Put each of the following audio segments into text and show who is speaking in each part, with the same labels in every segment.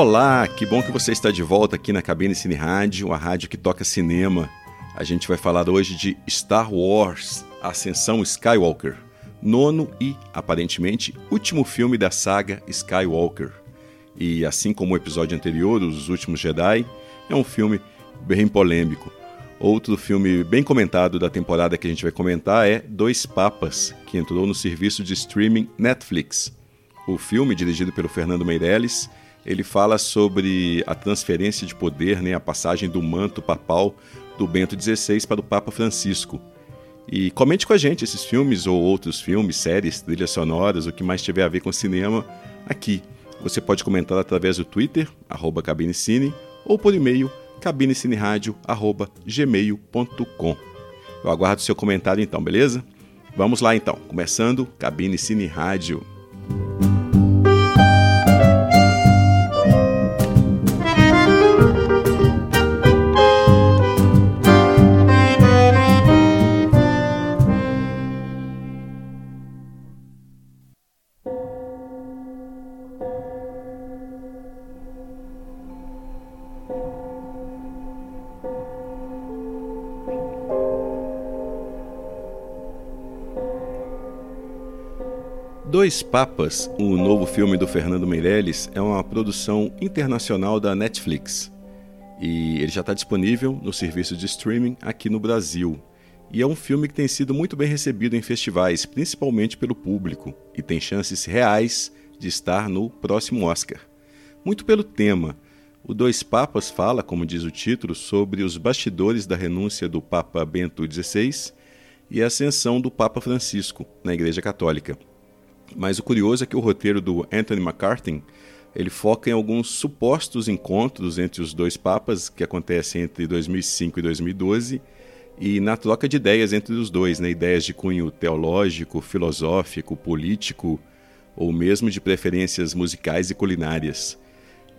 Speaker 1: Olá, que bom que você está de volta aqui na Cabine Cine Rádio, a rádio que toca cinema. A gente vai falar hoje de Star Wars Ascensão Skywalker, nono e, aparentemente, último filme da saga Skywalker. E assim como o episódio anterior, Os Últimos Jedi, é um filme bem polêmico. Outro filme bem comentado da temporada que a gente vai comentar é Dois Papas, que entrou no serviço de streaming Netflix. O filme, dirigido pelo Fernando Meirelles, ele fala sobre a transferência de poder, né, a passagem do manto papal do Bento XVI para o Papa Francisco. E comente com a gente esses filmes ou outros filmes, séries, trilhas sonoras, o que mais tiver a ver com cinema aqui. Você pode comentar através do Twitter, arroba cabinecine, ou por e-mail, cabinecineradio.gmail.com. Eu aguardo seu comentário então, beleza? Vamos lá então, começando Cabine Cine Rádio. Dois Papas, o novo filme do Fernando Meirelles, é uma produção internacional da Netflix. E ele já está disponível no serviço de streaming aqui no Brasil. E é um filme que tem sido muito bem recebido em festivais, principalmente pelo público, e tem chances reais de estar no próximo Oscar. Muito pelo tema. O Dois Papas fala, como diz o título, sobre os bastidores da renúncia do Papa Bento XVI e a ascensão do Papa Francisco na Igreja Católica. Mas o curioso é que o roteiro do Anthony McCarthy ele foca em alguns supostos encontros entre os dois papas que acontecem entre 2005 e 2012 e na troca de ideias entre os dois, né? ideias de cunho teológico, filosófico, político ou mesmo de preferências musicais e culinárias.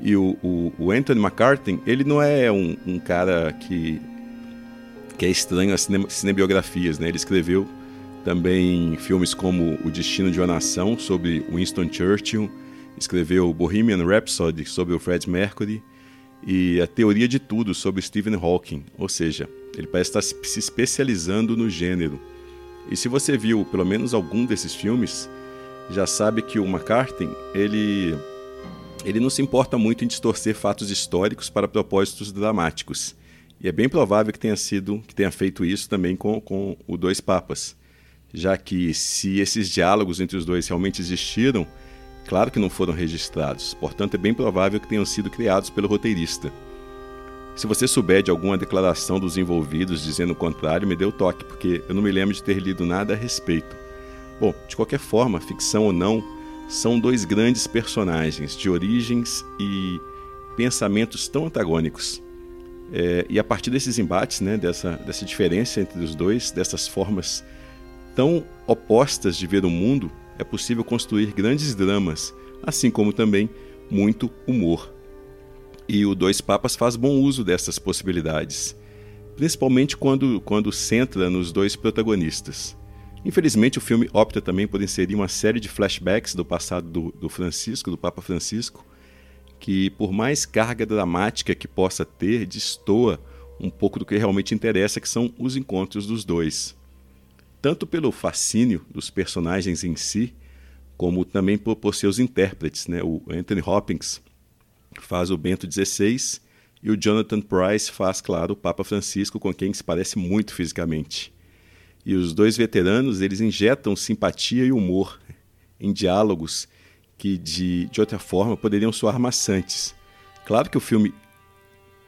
Speaker 1: E o, o, o Anthony McCarthy ele não é um, um cara que, que é estranho às cinebiografias, né? ele escreveu também filmes como O Destino de uma Nação, sobre Winston Churchill, escreveu Bohemian Rhapsody, sobre o Fred Mercury, e A Teoria de Tudo, sobre Stephen Hawking. Ou seja, ele parece estar se especializando no gênero. E se você viu pelo menos algum desses filmes, já sabe que o McCarthy, ele, ele não se importa muito em distorcer fatos históricos para propósitos dramáticos. E é bem provável que tenha sido, que tenha feito isso também com, com o Dois Papas já que se esses diálogos entre os dois realmente existiram, claro que não foram registrados, portanto é bem provável que tenham sido criados pelo roteirista. Se você souber de alguma declaração dos envolvidos dizendo o contrário, me dê o toque, porque eu não me lembro de ter lido nada a respeito. Bom, de qualquer forma, ficção ou não, são dois grandes personagens de origens e pensamentos tão antagônicos. É, e a partir desses embates, né, dessa, dessa diferença entre os dois, dessas formas tão opostas de ver o mundo, é possível construir grandes dramas, assim como também muito humor. E o Dois Papas faz bom uso dessas possibilidades, principalmente quando, quando centra nos dois protagonistas. Infelizmente, o filme opta também por inserir uma série de flashbacks do passado do, do Francisco, do Papa Francisco, que, por mais carga dramática que possa ter, destoa um pouco do que realmente interessa, que são os encontros dos dois tanto pelo fascínio dos personagens em si, como também por, por seus intérpretes. Né? O Anthony Hopkins faz o Bento XVI e o Jonathan Price faz, claro, o Papa Francisco, com quem se parece muito fisicamente. E os dois veteranos eles injetam simpatia e humor em diálogos que, de, de outra forma, poderiam soar maçantes. Claro que o filme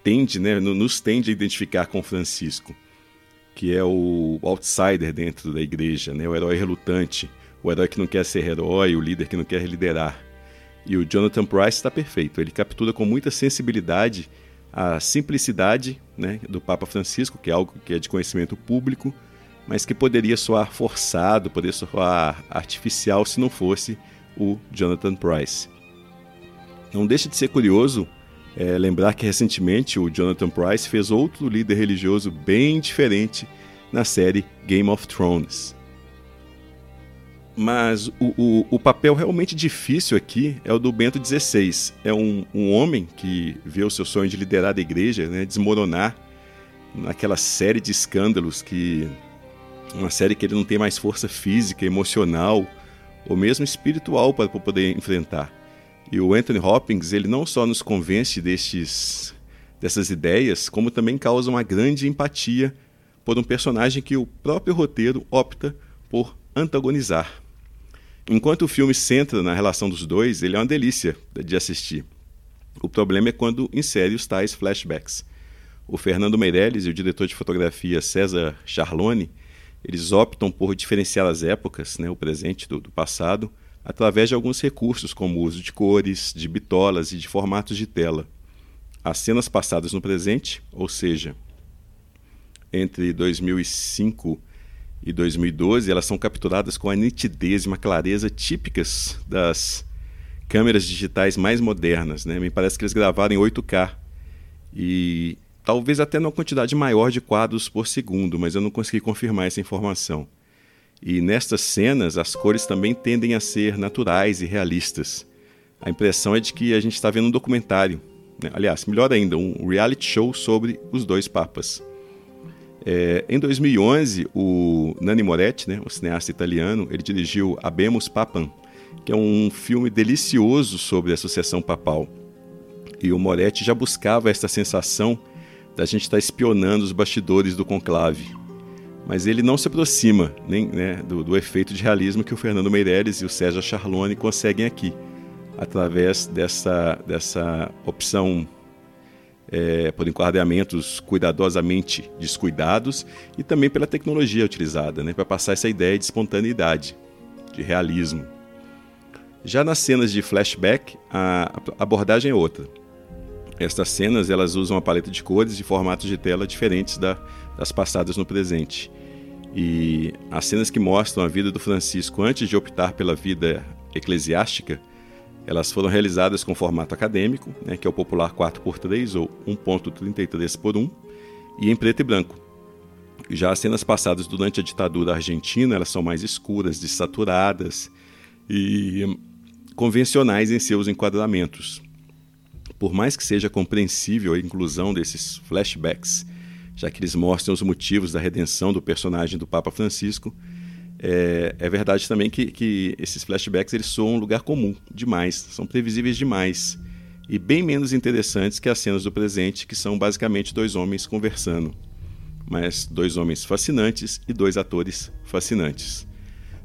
Speaker 1: tende, né, nos tende a identificar com Francisco, que é o outsider dentro da igreja, né? o herói relutante, o herói que não quer ser herói, o líder que não quer liderar. E o Jonathan Price está perfeito, ele captura com muita sensibilidade a simplicidade né, do Papa Francisco, que é algo que é de conhecimento público, mas que poderia soar forçado, poderia soar artificial se não fosse o Jonathan Price. Não deixa de ser curioso é, lembrar que recentemente o Jonathan Price fez outro líder religioso bem diferente na série Game of Thrones. Mas o, o, o, papel realmente difícil aqui é o do Bento XVI. É um, um homem que vê o seu sonho de liderar a igreja né, desmoronar naquela série de escândalos que. Uma série que ele não tem mais força física, emocional ou mesmo espiritual para poder enfrentar. E o Anthony Hopkins, ele não só nos convence destes, dessas ideias, como também causa uma grande empatia por um personagem que o próprio roteiro opta por antagonizar. Enquanto o filme centra na relação dos dois, ele é uma delícia de assistir. O problema é quando insere os tais flashbacks. O Fernando Meirelles e o diretor de fotografia César Charlone, eles optam por diferenciar as épocas, né, o presente do, do passado, através de alguns recursos, como o uso de cores, de bitolas e de formatos de tela. As cenas passadas no presente, ou seja, entre 2005 e 2012, elas são capturadas com a nitidez e uma clareza típicas das câmeras digitais mais modernas. Né? Me parece que eles gravaram em 8K e talvez até numa quantidade maior de quadros por segundo, mas eu não consegui confirmar essa informação. E nestas cenas, as cores também tendem a ser naturais e realistas. A impressão é de que a gente está vendo um documentário, né? aliás, melhor ainda, um reality show sobre os dois papas. É, em 2011, o Nanni Moretti, né, o cineasta italiano, ele dirigiu Abemus Papam, que é um filme delicioso sobre a sucessão papal. E o Moretti já buscava essa sensação da gente estar espionando os bastidores do conclave. Mas ele não se aproxima nem, né, do, do, efeito de realismo que o Fernando Meirelles e o Sérgio Charlone conseguem aqui, através dessa, dessa opção é, por enquadramentos cuidadosamente descuidados e também pela tecnologia utilizada, né, para passar essa ideia de espontaneidade, de realismo. Já nas cenas de flashback, a abordagem é outra. Estas cenas elas usam uma paleta de cores e formatos de tela diferentes da, das passadas no presente. E as cenas que mostram a vida do Francisco antes de optar pela vida eclesiástica elas foram realizadas com formato acadêmico, né, que é o popular 4x3 ou 1.33 por 1, e em preto e branco. Já as cenas passadas durante a ditadura argentina, elas são mais escuras, dessaturadas e convencionais em seus enquadramentos. Por mais que seja compreensível a inclusão desses flashbacks, já que eles mostram os motivos da redenção do personagem do Papa Francisco, é, é verdade também que, que esses flashbacks eles soam um lugar comum demais, são previsíveis demais e bem menos interessantes que as cenas do presente, que são basicamente dois homens conversando, mas dois homens fascinantes e dois atores fascinantes.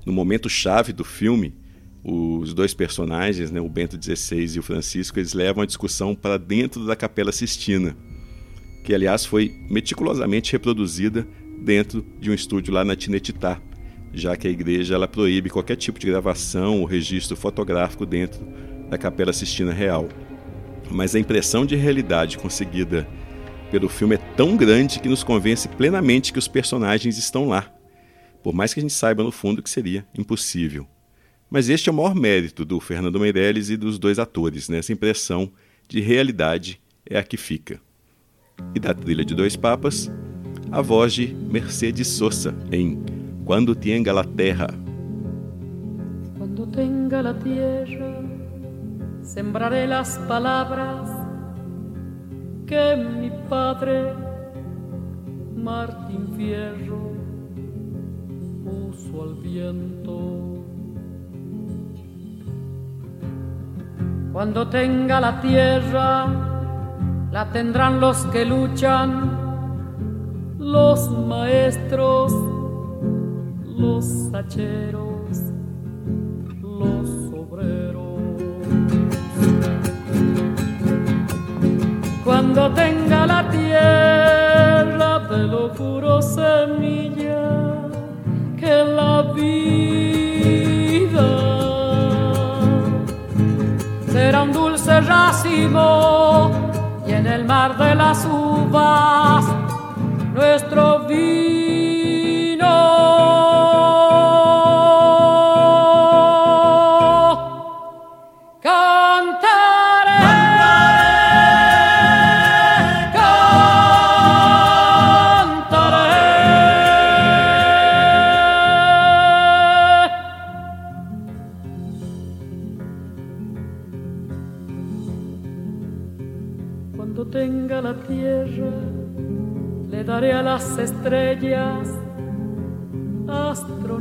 Speaker 1: No momento chave do filme, os dois personagens, né, o Bento XVI e o Francisco, eles levam a discussão para dentro da Capela Sistina, que aliás foi meticulosamente reproduzida dentro de um estúdio lá na Tinetitá, já que a igreja ela proíbe qualquer tipo de gravação ou registro fotográfico dentro da Capela Sistina Real. Mas a impressão de realidade conseguida pelo filme é tão grande que nos convence plenamente que os personagens estão lá, por mais que a gente saiba no fundo que seria impossível. Mas este é o maior mérito do Fernando Meirelles e dos dois atores, né? essa impressão de realidade é a que fica. E da trilha de Dois Papas, a voz de Mercedes Sosa em cuando tenga la tierra.
Speaker 2: Cuando tenga la tierra, sembraré las palabras que mi padre Martín Fierro puso al viento. Cuando tenga la tierra, la tendrán los que luchan, los maestros los hacheros, los obreros. Cuando tenga la tierra de lo puro semilla que la vida será un dulce racimo en el mar de las uvas nuestro vino.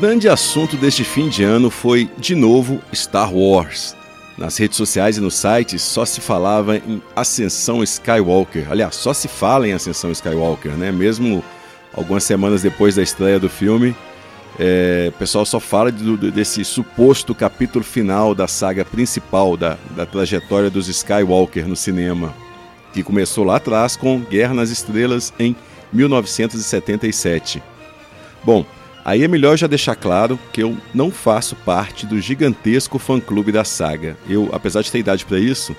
Speaker 1: Grande assunto deste fim de ano foi, de novo, Star Wars. Nas redes sociais e nos sites só se falava em Ascensão Skywalker. Aliás, só se fala em Ascensão Skywalker, né? Mesmo algumas semanas depois da estreia do filme, é, o pessoal só fala de, de, desse suposto capítulo final da saga principal da, da trajetória dos Skywalker no cinema, que começou lá atrás com Guerra nas Estrelas em 1977. Bom, Aí é melhor já deixar claro que eu não faço parte do gigantesco fã-clube da saga. Eu, apesar de ter idade para isso,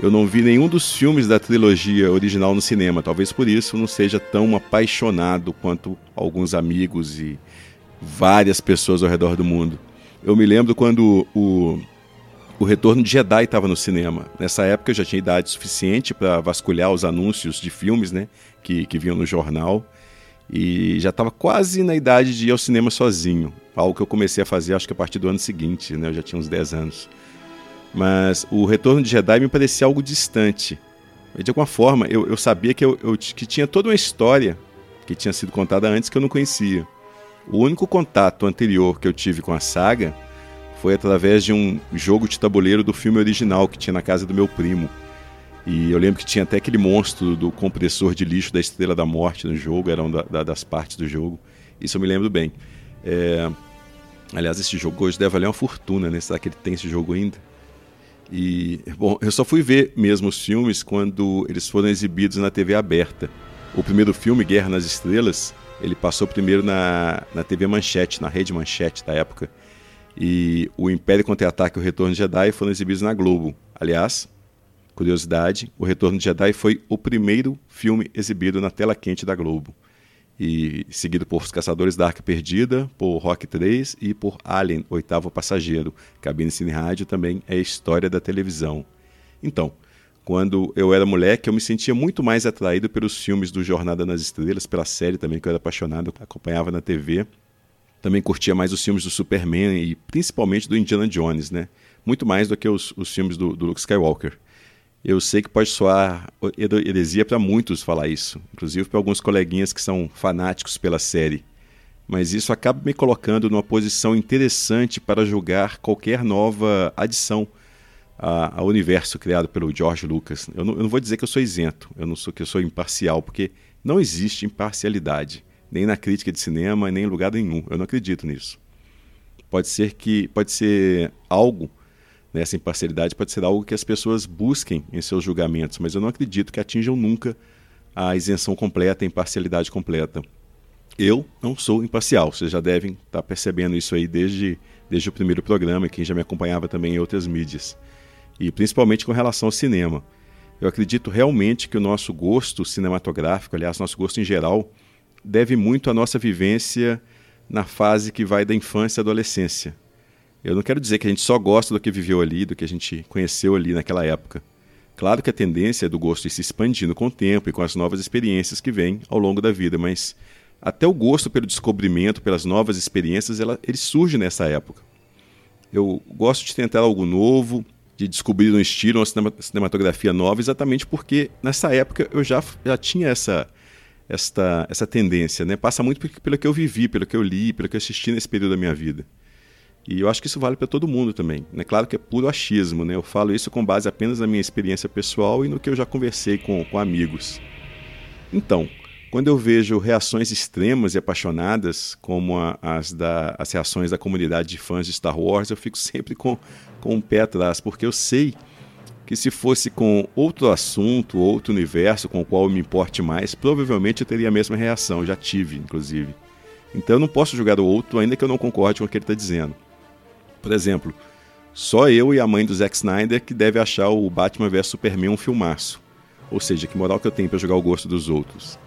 Speaker 1: eu não vi nenhum dos filmes da trilogia original no cinema. Talvez por isso não seja tão apaixonado quanto alguns amigos e várias pessoas ao redor do mundo. Eu me lembro quando o, o Retorno de Jedi estava no cinema. Nessa época eu já tinha idade suficiente para vasculhar os anúncios de filmes né, que, que vinham no jornal e já estava quase na idade de ir ao cinema sozinho, algo que eu comecei a fazer acho que a partir do ano seguinte, né? eu já tinha uns 10 anos. Mas o Retorno de Jedi me parecia algo distante. De alguma forma, eu, eu sabia que, eu, eu, que tinha toda uma história que tinha sido contada antes que eu não conhecia. O único contato anterior que eu tive com a saga foi através de um jogo de tabuleiro do filme original que tinha na casa do meu primo. E eu lembro que tinha até aquele monstro do compressor de lixo da Estrela da Morte no jogo, era uma da, das partes do jogo. Isso eu me lembro bem. É... Aliás, esse jogo hoje deve valer uma fortuna, né? Será que ele tem esse jogo ainda? E, bom, eu só fui ver mesmo os filmes quando eles foram exibidos na TV aberta. O primeiro filme, Guerra nas Estrelas, ele passou primeiro na, na TV Manchete, na Rede Manchete da época. E o Império Contra-Ataque e o Retorno de Jedi foram exibidos na Globo. Aliás, curiosidade, o Retorno de Jedi foi o primeiro filme exibido na tela quente da Globo. E seguido por Os Caçadores da Arca Perdida, por Rock 3 e por Alien, Oitavo Passageiro. Cabine Cine Rádio também é história da televisão. Então, quando eu era moleque, eu me sentia muito mais atraído pelos filmes do Jornada nas Estrelas, pela série também, que eu era apaixonado, acompanhava na TV. Também curtia mais os filmes do Superman e principalmente do Indiana Jones, né? Muito mais do que os, os filmes do, do Luke Skywalker. Eu sei que pode soar heresia para muitos falar isso, inclusive para alguns coleguinhas que são fanáticos pela série. Mas isso acaba me colocando numa posição interessante para julgar qualquer nova adição ao universo criado pelo George Lucas. Eu não, eu não, vou dizer que eu sou isento, eu não sou que eu sou imparcial, porque não existe imparcialidade, nem na crítica de cinema, nem em lugar nenhum. Eu não acredito nisso. Pode ser que pode ser algo nessa imparcialidade pode ser algo que as pessoas busquem em seus julgamentos, mas eu não acredito que atinjam nunca a isenção completa, a imparcialidade completa. Eu não sou imparcial, vocês já devem estar percebendo isso aí desde, desde o primeiro programa, quem já me acompanhava também em outras mídias e principalmente com relação ao cinema. Eu acredito realmente que o nosso gosto cinematográfico, aliás, nosso gosto em geral, deve muito à nossa vivência na fase que vai da infância à adolescência. Eu não quero dizer que a gente só gosta do que viveu ali, do que a gente conheceu ali naquela época. Claro que a tendência é do gosto ir se expandindo com o tempo e com as novas experiências que vêm ao longo da vida, mas até o gosto pelo descobrimento, pelas novas experiências, ela, ele surge nessa época. Eu gosto de tentar algo novo, de descobrir um estilo, uma cinematografia nova, exatamente porque nessa época eu já, já tinha essa, esta, essa tendência. Né? Passa muito pelo que eu vivi, pelo que eu li, pelo que eu assisti nesse período da minha vida. E eu acho que isso vale para todo mundo também. É claro que é puro achismo, né? eu falo isso com base apenas na minha experiência pessoal e no que eu já conversei com, com amigos. Então, quando eu vejo reações extremas e apaixonadas, como a, as, da, as reações da comunidade de fãs de Star Wars, eu fico sempre com, com um pé atrás, porque eu sei que se fosse com outro assunto, outro universo com o qual eu me importe mais, provavelmente eu teria a mesma reação, já tive, inclusive. Então eu não posso julgar o outro, ainda que eu não concorde com o que ele está dizendo. Por exemplo, só eu e a mãe do Zack Snyder que deve achar o Batman vs Superman um filmaço. Ou seja, que moral que eu tenho para jogar o gosto dos outros.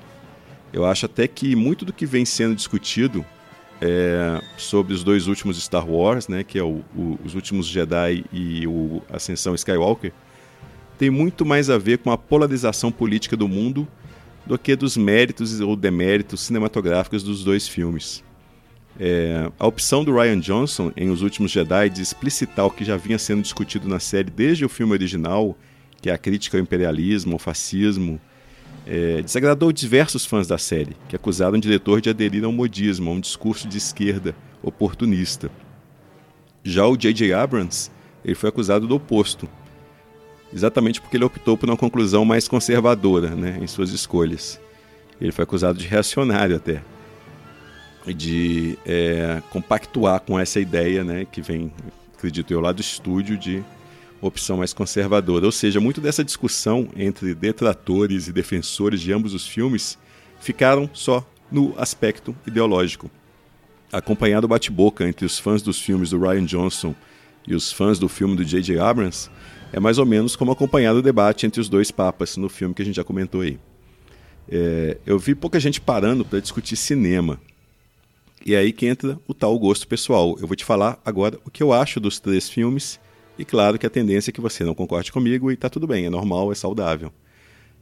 Speaker 1: Eu acho até que muito do que vem sendo discutido é, sobre os dois últimos Star Wars, né, que é o, o, os últimos Jedi e o Ascensão Skywalker, tem muito mais a ver com a polarização política do mundo do que dos méritos ou deméritos cinematográficos dos dois filmes. É, a opção do Ryan Johnson em Os Últimos Jedi de explicitar o que já vinha sendo discutido na série desde o filme original, que é a crítica ao imperialismo, ao fascismo, é, desagradou diversos fãs da série, que acusaram o diretor de aderir ao modismo, a um discurso de esquerda oportunista. Já o J.J. Abrams ele foi acusado do oposto, exatamente porque ele optou por uma conclusão mais conservadora né, em suas escolhas. Ele foi acusado de reacionário até, de é, compactuar com essa ideia né, que vem, acredito eu, lá do estúdio de opção mais conservadora. Ou seja, muito dessa discussão entre detratores e defensores de ambos os filmes ficaram só no aspecto ideológico. Acompanhado o bate-boca entre os fãs dos filmes do Ryan Johnson e os fãs do filme do J.J. Abrams, é mais ou menos como acompanhar o debate entre os dois papas no filme que a gente já comentou aí. É, eu vi pouca gente parando para discutir cinema. E é aí que entra o tal gosto pessoal. Eu vou te falar agora o que eu acho dos três filmes e claro que a tendência é que você não concorde comigo e está tudo bem, é normal, é saudável.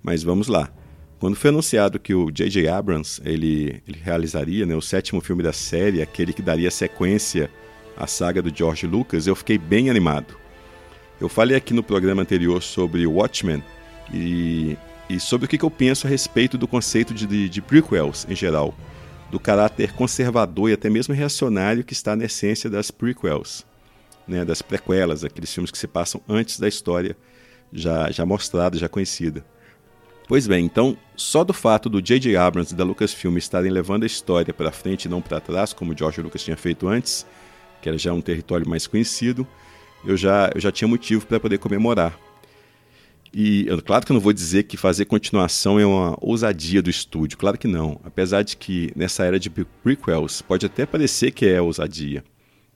Speaker 1: Mas vamos lá. Quando foi anunciado que o J.J. Abrams ele, ele realizaria né, o sétimo filme da série, aquele que daria sequência à saga do George Lucas, eu fiquei bem animado. Eu falei aqui no programa anterior sobre Watchmen e, e sobre o que, que eu penso a respeito do conceito de, de, de prequels em geral, do caráter conservador e até mesmo reacionário que está na essência das prequels né, das prequelas, aqueles filmes que se passam antes da história já, já mostrada, já conhecida. Pois bem, então, só do fato do J.J. Abrams e da Lucasfilm estarem levando a história para frente e não para trás, como George Lucas tinha feito antes, que era já um território mais conhecido, eu já, eu já tinha motivo para poder comemorar. E claro que eu não vou dizer que fazer continuação é uma ousadia do estúdio, claro que não. Apesar de que nessa era de prequels pode até parecer que é ousadia.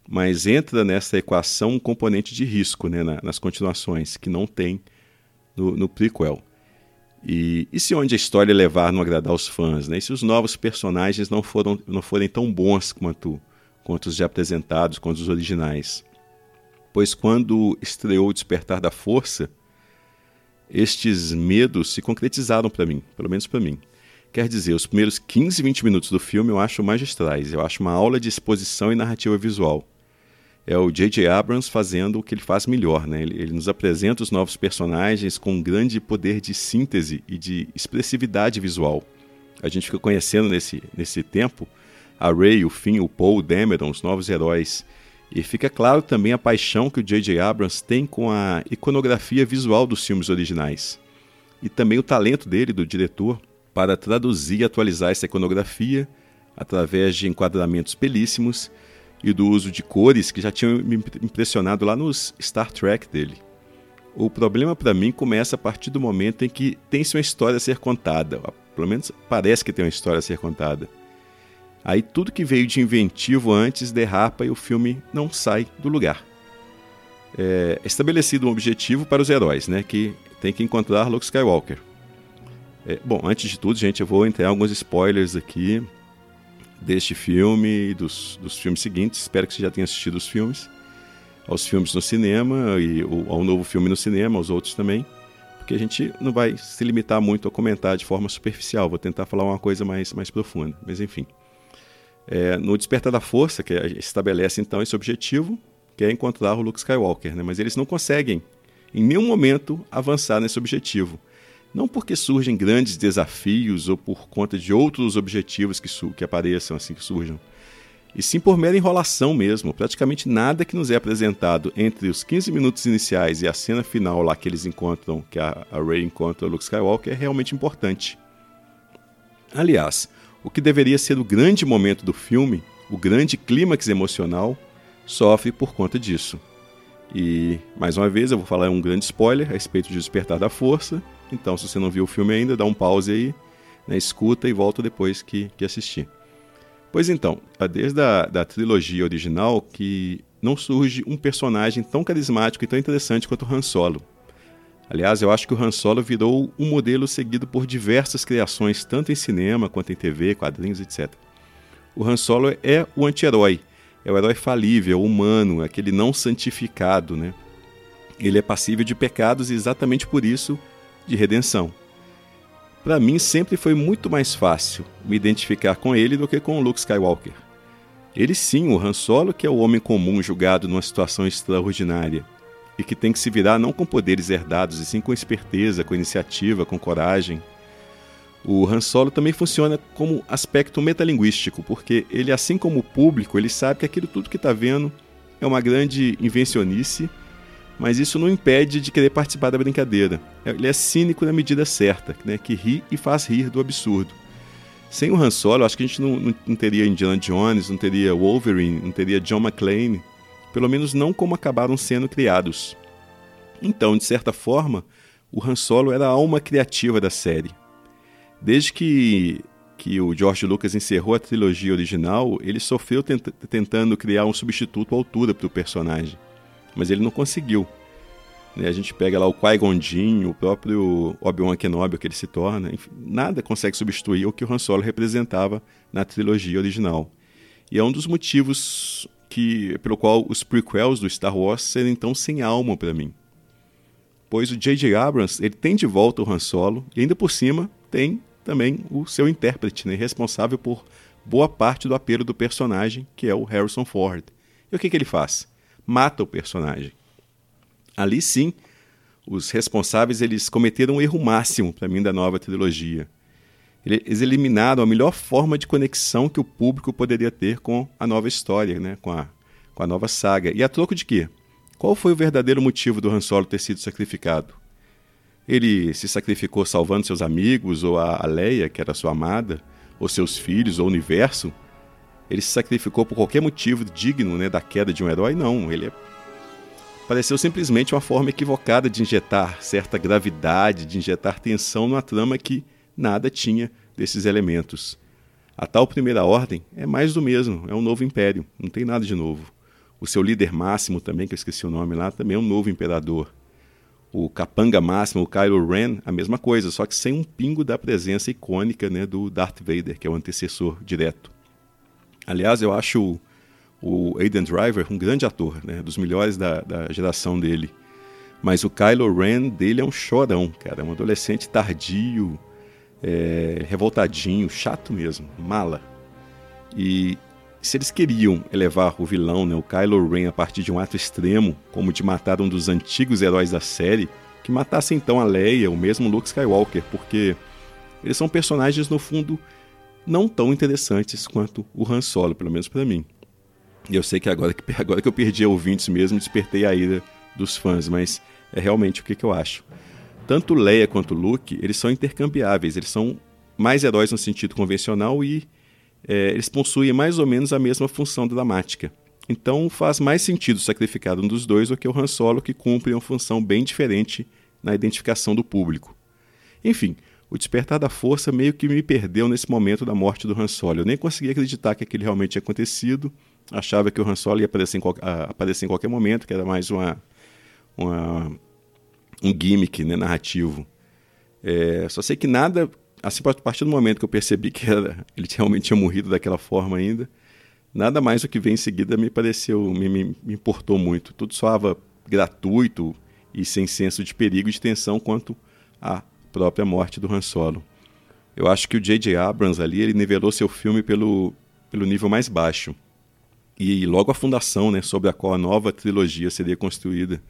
Speaker 1: mas entra nessa equação um componente de risco né, na, nas continuações, que não tem no, no prequel. E, e, se onde a história levar não agradar os fãs? Né? E se os novos personagens não, foram, não forem tão bons quanto, quanto os já apresentados, quanto os originais? Pois quando estreou o Despertar da Força, estes medos se concretizaram para mim, pelo menos para mim. Quer dizer, os primeiros 15, 20 minutos do filme eu acho magistrais, eu acho uma aula de exposição e narrativa visual. É o J.J. Abrams fazendo o que ele faz melhor, né? Ele, ele nos apresenta os novos personagens com um grande poder de síntese e de expressividade visual. A gente fica conhecendo nesse, nesse tempo a Ray, o Finn, o Paul, o Dameron, os novos heróis. E fica claro também a paixão que o J.J. Abrams tem com a iconografia visual dos filmes originais. E também o talento dele, do diretor, para traduzir e atualizar essa iconografia através de enquadramentos belíssimos e do uso de cores que já tinham me impressionado lá nos Star Trek dele. O problema para mim começa a partir do momento em que tem-se uma história a ser contada, pelo menos parece que tem uma história a ser contada. Aí tudo que veio de inventivo antes derrapa e o filme não sai do lugar. É estabelecido um objetivo para os heróis, né, que tem que encontrar Luke Skywalker. É, bom, antes de tudo, gente, eu vou entrar em alguns spoilers aqui deste filme e dos, dos filmes seguintes. Espero que você já tenha assistido os filmes, aos filmes no cinema e ao novo filme no cinema, aos outros também, porque a gente não vai se limitar muito a comentar de forma superficial. Vou tentar falar uma coisa mais, mais profunda, mas enfim. É, no Despertar da Força, que estabelece então esse objetivo, que é encontrar o Luke Skywalker, né? mas eles não conseguem em nenhum momento avançar nesse objetivo. Não porque surgem grandes desafios ou por conta de outros objetivos que, que apareçam assim que surjam, e sim por mera enrolação mesmo. Praticamente nada que nos é apresentado entre os 15 minutos iniciais e a cena final lá que eles encontram, que a, a Rey encontra o Luke Skywalker, é realmente importante. Aliás, o que deveria ser o grande momento do filme, o grande clímax emocional, sofre por conta disso. E, mais uma vez, eu vou falar um grande spoiler a respeito de Despertar da Força. Então, se você não viu o filme ainda, dá um pause aí, né, escuta e volta depois que, que assistir. Pois então, desde a da trilogia original que não surge um personagem tão carismático e tão interessante quanto Han Solo. Aliás, eu acho que o Han Solo virou um modelo seguido por diversas criações, tanto em cinema quanto em TV, quadrinhos, etc. O Han Solo é o anti-herói, é o herói falível, humano, aquele não santificado, né? Ele é passível de pecados e exatamente por isso de redenção. Para mim sempre foi muito mais fácil me identificar com ele do que com o Luke Skywalker. Ele sim, o Han Solo, que é o homem comum julgado numa situação extraordinária e que tem que se virar não com poderes herdados, e sim com esperteza, com iniciativa, com coragem. O Han Solo também funciona como aspecto metalinguístico, porque ele, assim como o público, ele sabe que aquilo tudo que está vendo é uma grande invencionice, mas isso não impede de querer participar da brincadeira. Ele é cínico na medida certa, né, que ri e faz rir do absurdo. Sem o Han Solo, acho que a gente não, não, não teria Indiana Jones, não teria Wolverine, não teria John McClane, pelo menos não como acabaram sendo criados. Então, de certa forma, o Han Solo era a alma criativa da série. Desde que, que o George Lucas encerrou a trilogia original, ele sofreu tent tentando criar um substituto à altura para o personagem, mas ele não conseguiu. Né? A gente pega lá o Qui-Gon Jinn, o próprio Obi-Wan Kenobi que ele se torna, enfim, nada consegue substituir o que o Han Solo representava na trilogia original. E é um dos motivos que pelo qual os prequels do Star Wars serem tão sem alma para mim. Pois o J.J. Abrams ele tem de volta o Han Solo e ainda por cima tem também o seu intérprete, né, responsável por boa parte do apelo do personagem, que é o Harrison Ford. E o que, que ele faz? Mata o personagem. Ali sim, os responsáveis eles cometeram um erro máximo para mim da nova trilogia. Eles eliminaram a melhor forma de conexão que o público poderia ter com a nova história, né? com, a, com a nova saga. E a troco de quê? Qual foi o verdadeiro motivo do Han Solo ter sido sacrificado? Ele se sacrificou salvando seus amigos, ou a Leia, que era sua amada, ou seus filhos, ou o universo. Ele se sacrificou por qualquer motivo digno né, da queda de um herói? Não. Ele é... pareceu simplesmente uma forma equivocada de injetar certa gravidade, de injetar tensão numa trama que nada tinha desses elementos. A tal primeira ordem é mais do mesmo, é um novo império, não tem nada de novo. O seu líder máximo também, que eu esqueci o nome lá, também é um novo imperador. O capanga máximo, o Kylo Ren, a mesma coisa, só que sem um pingo da presença icônica né, do Darth Vader, que é o antecessor direto. Aliás, eu acho o Aiden Driver um grande ator, né, dos melhores da, da geração dele. Mas o Kylo Ren dele é um chorão, cara, é um adolescente tardio, é, revoltadinho, chato mesmo, mala. E se eles queriam elevar o vilão, né, o Kylo Ren, a partir de um ato extremo, como de matar um dos antigos heróis da série, que matasse então a Leia, o mesmo Luke Skywalker, porque eles são personagens, no fundo, não tão interessantes quanto o Han Solo, pelo menos para mim. E eu sei que agora, que agora que eu perdi ouvintes mesmo, despertei a ira dos fãs, mas é realmente o que, que eu acho. Tanto Leia quanto Luke, eles são intercambiáveis, eles são mais heróis no sentido convencional e é, eles possuem mais ou menos a mesma função dramática. Então faz mais sentido sacrificar um dos dois do que o Han Solo, que cumpre uma função bem diferente na identificação do público. Enfim, o despertar da força meio que me perdeu nesse momento da morte do Han Solo. Eu nem conseguia acreditar que aquilo realmente tinha acontecido. Achava que o Han Solo ia aparecer em, aparecer em qualquer momento, que era mais uma, uma um gimmick né, narrativo. É, só sei que nada assim, a partir do momento que eu percebi que era, ele realmente tinha morrido daquela forma ainda, nada mais o que vem em seguida me pareceu, me, me, me importou muito. Tudo soava gratuito e sem senso de perigo e de tensão quanto à própria morte do Han Solo. Eu acho que o J.J. Abrams ali, ele nivelou seu filme pelo, pelo nível mais baixo. E logo a fundação, né, sobre a qual a nova trilogia seria construída,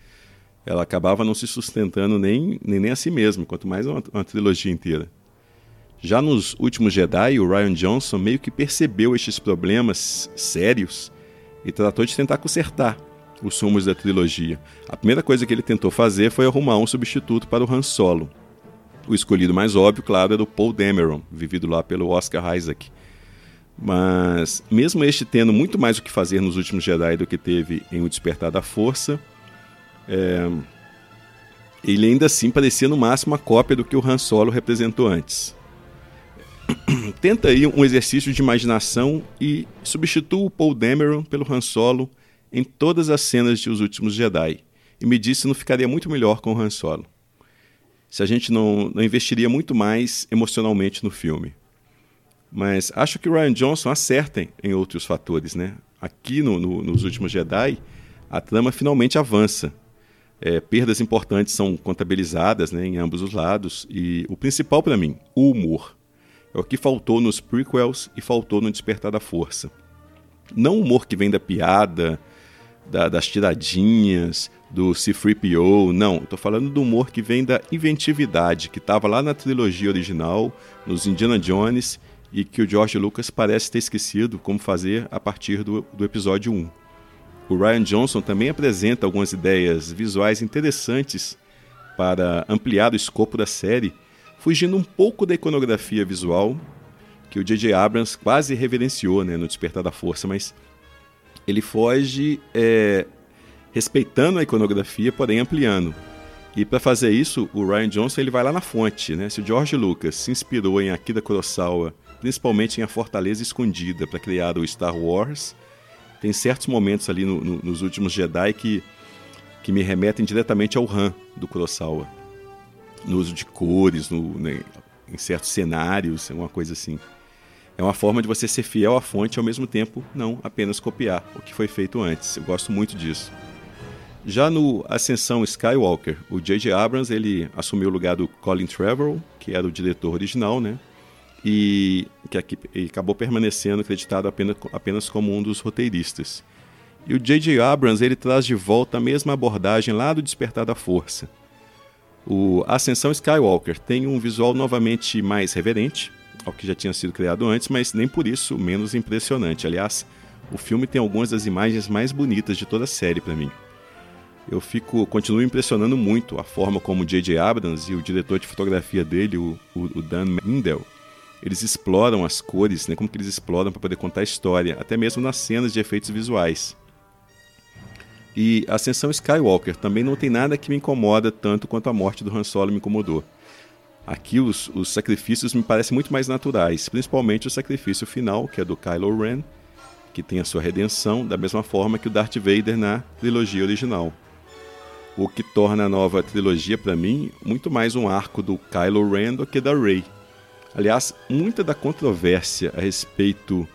Speaker 1: ela acabava não se sustentando nem, nem, nem a si mesma, quanto mais uma, uma trilogia inteira. Já nos últimos Jedi, o Ryan Johnson meio que percebeu estes problemas sérios e tratou de tentar consertar os rumos da trilogia. A primeira coisa que ele tentou fazer foi arrumar um substituto para o Han Solo. O escolhido mais óbvio, claro, era o Paul Dameron, vivido lá pelo Oscar Isaac. Mas, mesmo este tendo muito mais o que fazer nos últimos Jedi do que teve em O Despertar da Força, é... ele ainda assim parecia no máximo a cópia do que o Han Solo representou antes. tenta aí um exercício de imaginação e substitua o Paul Dameron pelo Han Solo em todas as cenas de Os Últimos Jedi. E me disse se não ficaria muito melhor com o Han Solo. Se a gente não, não investiria muito mais emocionalmente no filme. Mas acho que o Ryan Johnson acerta em outros fatores, né? Aqui no, no, nos Últimos Jedi, a trama finalmente avança. É, perdas importantes são contabilizadas né, em ambos os lados. E o principal para mim, o humor. É o que faltou nos prequels e faltou no Despertar da Força. Não o humor que vem da piada, da, das tiradinhas, do C-3PO, não. Estou falando do humor que vem da inventividade, que estava lá na trilogia original, nos Indiana Jones, e que o George Lucas parece ter esquecido como fazer a partir do, do episódio 1. O Ryan Johnson também apresenta algumas ideias visuais interessantes para ampliar o escopo da série fugindo um pouco da iconografia visual que o J.J. Abrams quase reverenciou né, no Despertar da Força, mas ele foge é, respeitando a iconografia, porém ampliando. E para fazer isso, o Ryan Johnson ele vai lá na fonte. Né? Se o George Lucas se inspirou em Akira Kurosawa, principalmente em A Fortaleza Escondida, para criar o Star Wars, tem certos momentos ali no, no, nos últimos Jedi que, que me remetem diretamente ao Han do Kurosawa no uso de cores, no, né, em certos cenários, uma coisa assim. É uma forma de você ser fiel à fonte e ao mesmo tempo não apenas copiar o que foi feito antes. Eu gosto muito disso. Já no Ascensão Skywalker, o J.J. Abrams ele assumiu o lugar do Colin Trevorrow, que era o diretor original, né? E que aqui, e acabou permanecendo acreditado apenas, apenas como um dos roteiristas. E o J.J. Abrams ele traz de volta a mesma abordagem lá do Despertar da Força. O Ascensão Skywalker tem um visual novamente mais reverente ao que já tinha sido criado antes, mas nem por isso menos impressionante. Aliás, o filme tem algumas das imagens mais bonitas de toda a série para mim. Eu fico, continuo impressionando muito a forma como J.J. Abrams e o diretor de fotografia dele, o, o Dan Mindel, eles exploram as cores, né, como que eles exploram para poder contar a história, até mesmo nas cenas de efeitos visuais. E Ascensão Skywalker também não tem nada que me incomoda tanto quanto a morte do Han Solo me incomodou. Aqui os, os sacrifícios me parecem muito mais naturais, principalmente o sacrifício final, que é do Kylo Ren, que tem a sua redenção da mesma forma que o Darth Vader na trilogia original. O que torna a nova trilogia para mim muito mais um arco do Kylo Ren do que da Rey. Aliás, muita da controvérsia a respeito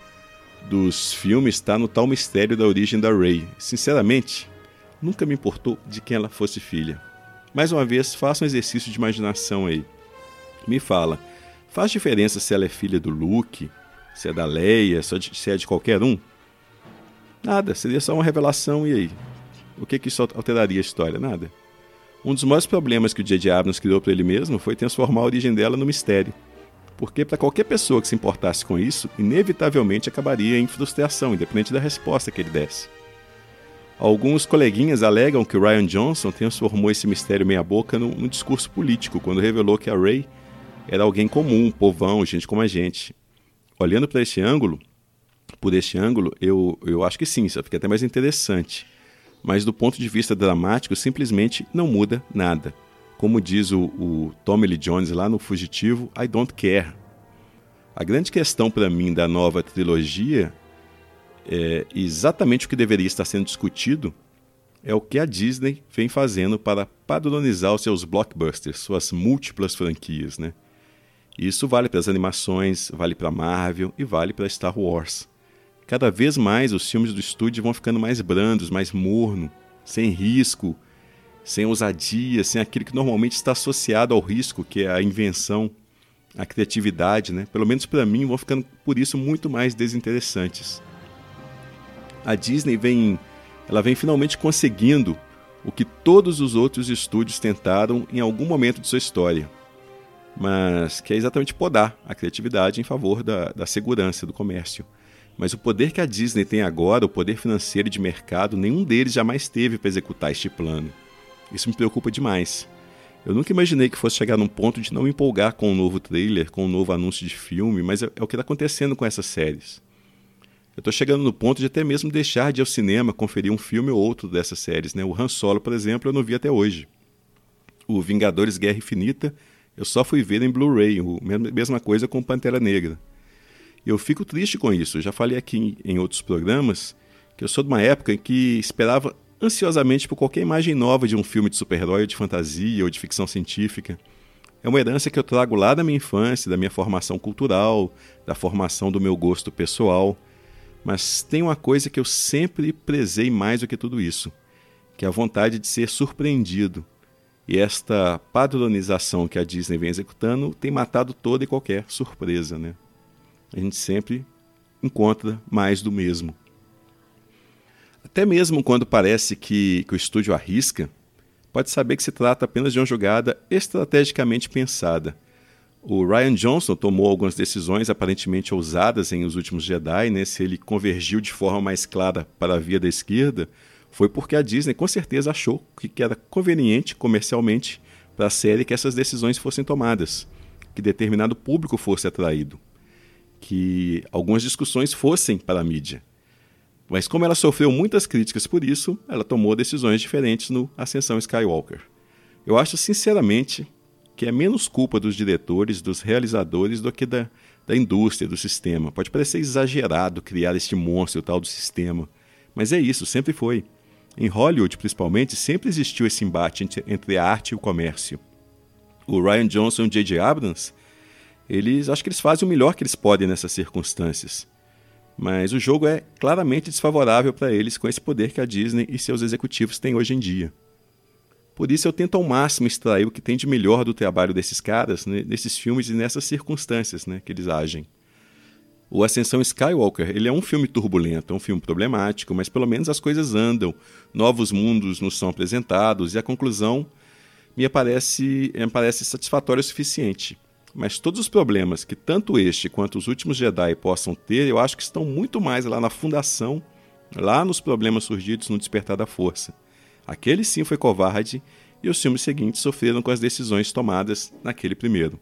Speaker 1: dos filmes está no tal mistério da origem da Rey. Sinceramente, nunca me importou de quem ela fosse filha. Mais uma vez, faça um exercício de imaginação aí. Me fala, faz diferença se ela é filha do Luke, se é da Leia, se é de qualquer um? Nada, seria só uma revelação e aí? O que, que isso alteraria a história? Nada. Um dos maiores problemas que o J.J. Abrams criou para ele mesmo foi transformar a origem dela no mistério. Porque para qualquer pessoa que se importasse com isso, inevitavelmente acabaria em frustração, independente da resposta que ele desse. Alguns coleguinhas alegam que Ryan Johnson transformou esse mistério meia-boca num, num discurso político, quando revelou que a Ray era alguém comum, povão, gente como a gente. Olhando para esse ângulo, por este ângulo, eu, eu acho que sim, isso fica até mais interessante. Mas do ponto de vista dramático, simplesmente não muda nada. Como diz o, o Tommy Lee Jones lá no Fugitivo, I don't care. A grande questão para mim da nova trilogia é exatamente o que deveria estar sendo discutido é o que a Disney vem fazendo para padronizar os seus blockbusters, suas múltiplas franquias, né? Isso vale para as animações, vale para Marvel e vale para Star Wars. Cada vez mais os filmes do estúdio vão ficando mais brandos, mais morno, sem risco, sem ousadia, sem aquilo que normalmente está associado ao risco, que é a invenção, a criatividade, né? Pelo menos para mim, vão ficando por isso muito mais desinteressantes. A Disney vem, ela vem finalmente conseguindo o que todos os outros estúdios tentaram em algum momento de sua história mas que é exatamente podar a criatividade em favor da, da segurança do comércio. Mas o poder que a Disney tem agora, o poder financeiro e de mercado, nenhum deles jamais teve para executar este plano. Isso me preocupa demais. Eu nunca imaginei que fosse chegar num ponto de não me empolgar com um novo trailer, com um novo anúncio de filme, mas é, é o que está acontecendo com essas séries. Eu estou chegando no ponto de até mesmo deixar de ir ao cinema conferir um filme ou outro dessas séries. Né? O Han Solo, por exemplo, eu não vi até hoje. O Vingadores Guerra Infinita eu só fui ver em Blu-ray, mesma coisa com Pantera Negra. Eu fico triste com isso. Eu já falei aqui em outros programas que eu sou de uma época em que esperava ansiosamente por qualquer imagem nova de um filme de super-herói de fantasia ou de ficção científica. É uma herança que eu trago lá da minha infância, da minha formação cultural, da formação do meu gosto pessoal. Mas tem uma coisa que eu sempre prezei mais do que tudo isso, que é a vontade de ser surpreendido, e esta padronização que a Disney vem executando tem matado toda e qualquer surpresa. Né? A gente sempre encontra mais do mesmo. Até mesmo quando parece que, que o estúdio arrisca, pode saber que se trata apenas de uma jogada estrategicamente pensada. O Ryan Johnson tomou algumas decisões aparentemente ousadas em Os Últimos Jedi, né? se ele convergiu de forma mais clara para a via da esquerda, foi porque a Disney com certeza achou que era conveniente comercialmente para a série que essas decisões fossem tomadas, que determinado público fosse atraído, que algumas discussões fossem para a mídia. Mas como ela sofreu muitas críticas por isso, ela tomou decisões diferentes no Ascensão Skywalker. Eu acho sinceramente que é menos culpa dos diretores, dos realizadores do que da, da indústria, do sistema. Pode parecer exagerado criar este monstro tal do sistema, mas é isso, sempre foi. Em Hollywood, principalmente, sempre existiu esse embate entre a arte e o comércio. O Ryan Johnson e o J.J. Abrams, eles acho que eles fazem o melhor que eles podem nessas circunstâncias. Mas o jogo é claramente desfavorável para eles com esse poder que a Disney e seus executivos têm hoje em dia. Por isso eu tento ao máximo extrair o que tem de melhor do trabalho desses caras né, nesses filmes e nessas circunstâncias né, que eles agem. O Ascensão Skywalker, ele é um filme turbulento, é um filme problemático, mas pelo menos as coisas andam, novos mundos nos são apresentados e a conclusão me parece, me parece satisfatória o suficiente. Mas todos os problemas que tanto este quanto os últimos Jedi possam ter, eu acho que estão muito mais lá na fundação, lá nos problemas surgidos no Despertar da Força. Aquele sim foi covarde e os filmes seguintes sofreram com as decisões tomadas naquele primeiro.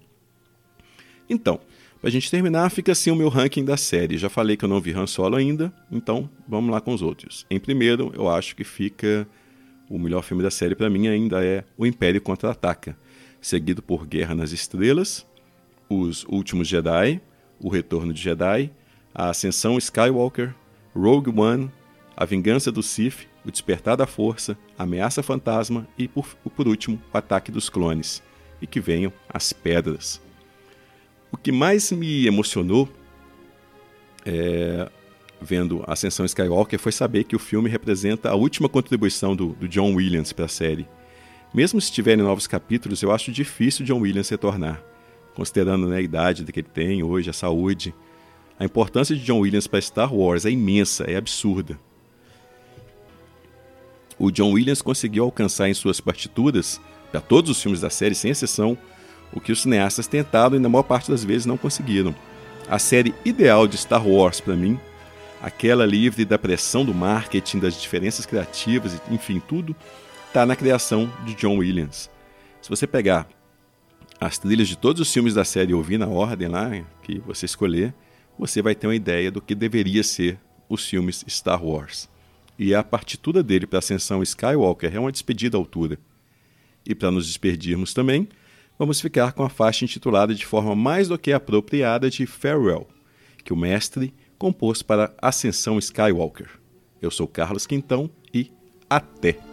Speaker 1: Então, Pra gente terminar, fica assim o meu ranking da série. Já falei que eu não vi Han Solo ainda, então vamos lá com os outros. Em primeiro, eu acho que fica o melhor filme da série para mim ainda é O Império Contra-Ataca, seguido por Guerra nas Estrelas, Os Últimos Jedi, O Retorno de Jedi, A Ascensão Skywalker, Rogue One, A Vingança do Sith, O Despertar da Força, Ameaça Fantasma e, por, por último, O Ataque dos Clones. E que venham as pedras. O que mais me emocionou é, vendo Ascensão Skywalker foi saber que o filme representa a última contribuição do, do John Williams para a série. Mesmo se tiverem novos capítulos, eu acho difícil John Williams retornar, considerando né, a idade que ele tem hoje, a saúde. A importância de John Williams para Star Wars é imensa, é absurda. O John Williams conseguiu alcançar em suas partituras, para todos os filmes da série, sem exceção, o que os cineastas tentaram e na maior parte das vezes não conseguiram. A série ideal de Star Wars para mim, aquela livre da pressão do marketing, das diferenças criativas, enfim, tudo está na criação de John Williams. Se você pegar as trilhas de todos os filmes da série ouvir na ordem lá que você escolher, você vai ter uma ideia do que deveria ser os filmes Star Wars. E a partitura dele para Ascensão Skywalker é uma despedida à altura. E para nos despedirmos também, vamos ficar com a faixa intitulada de forma mais do que apropriada de Farewell, que o mestre compôs para Ascensão Skywalker. Eu sou Carlos Quintão e até!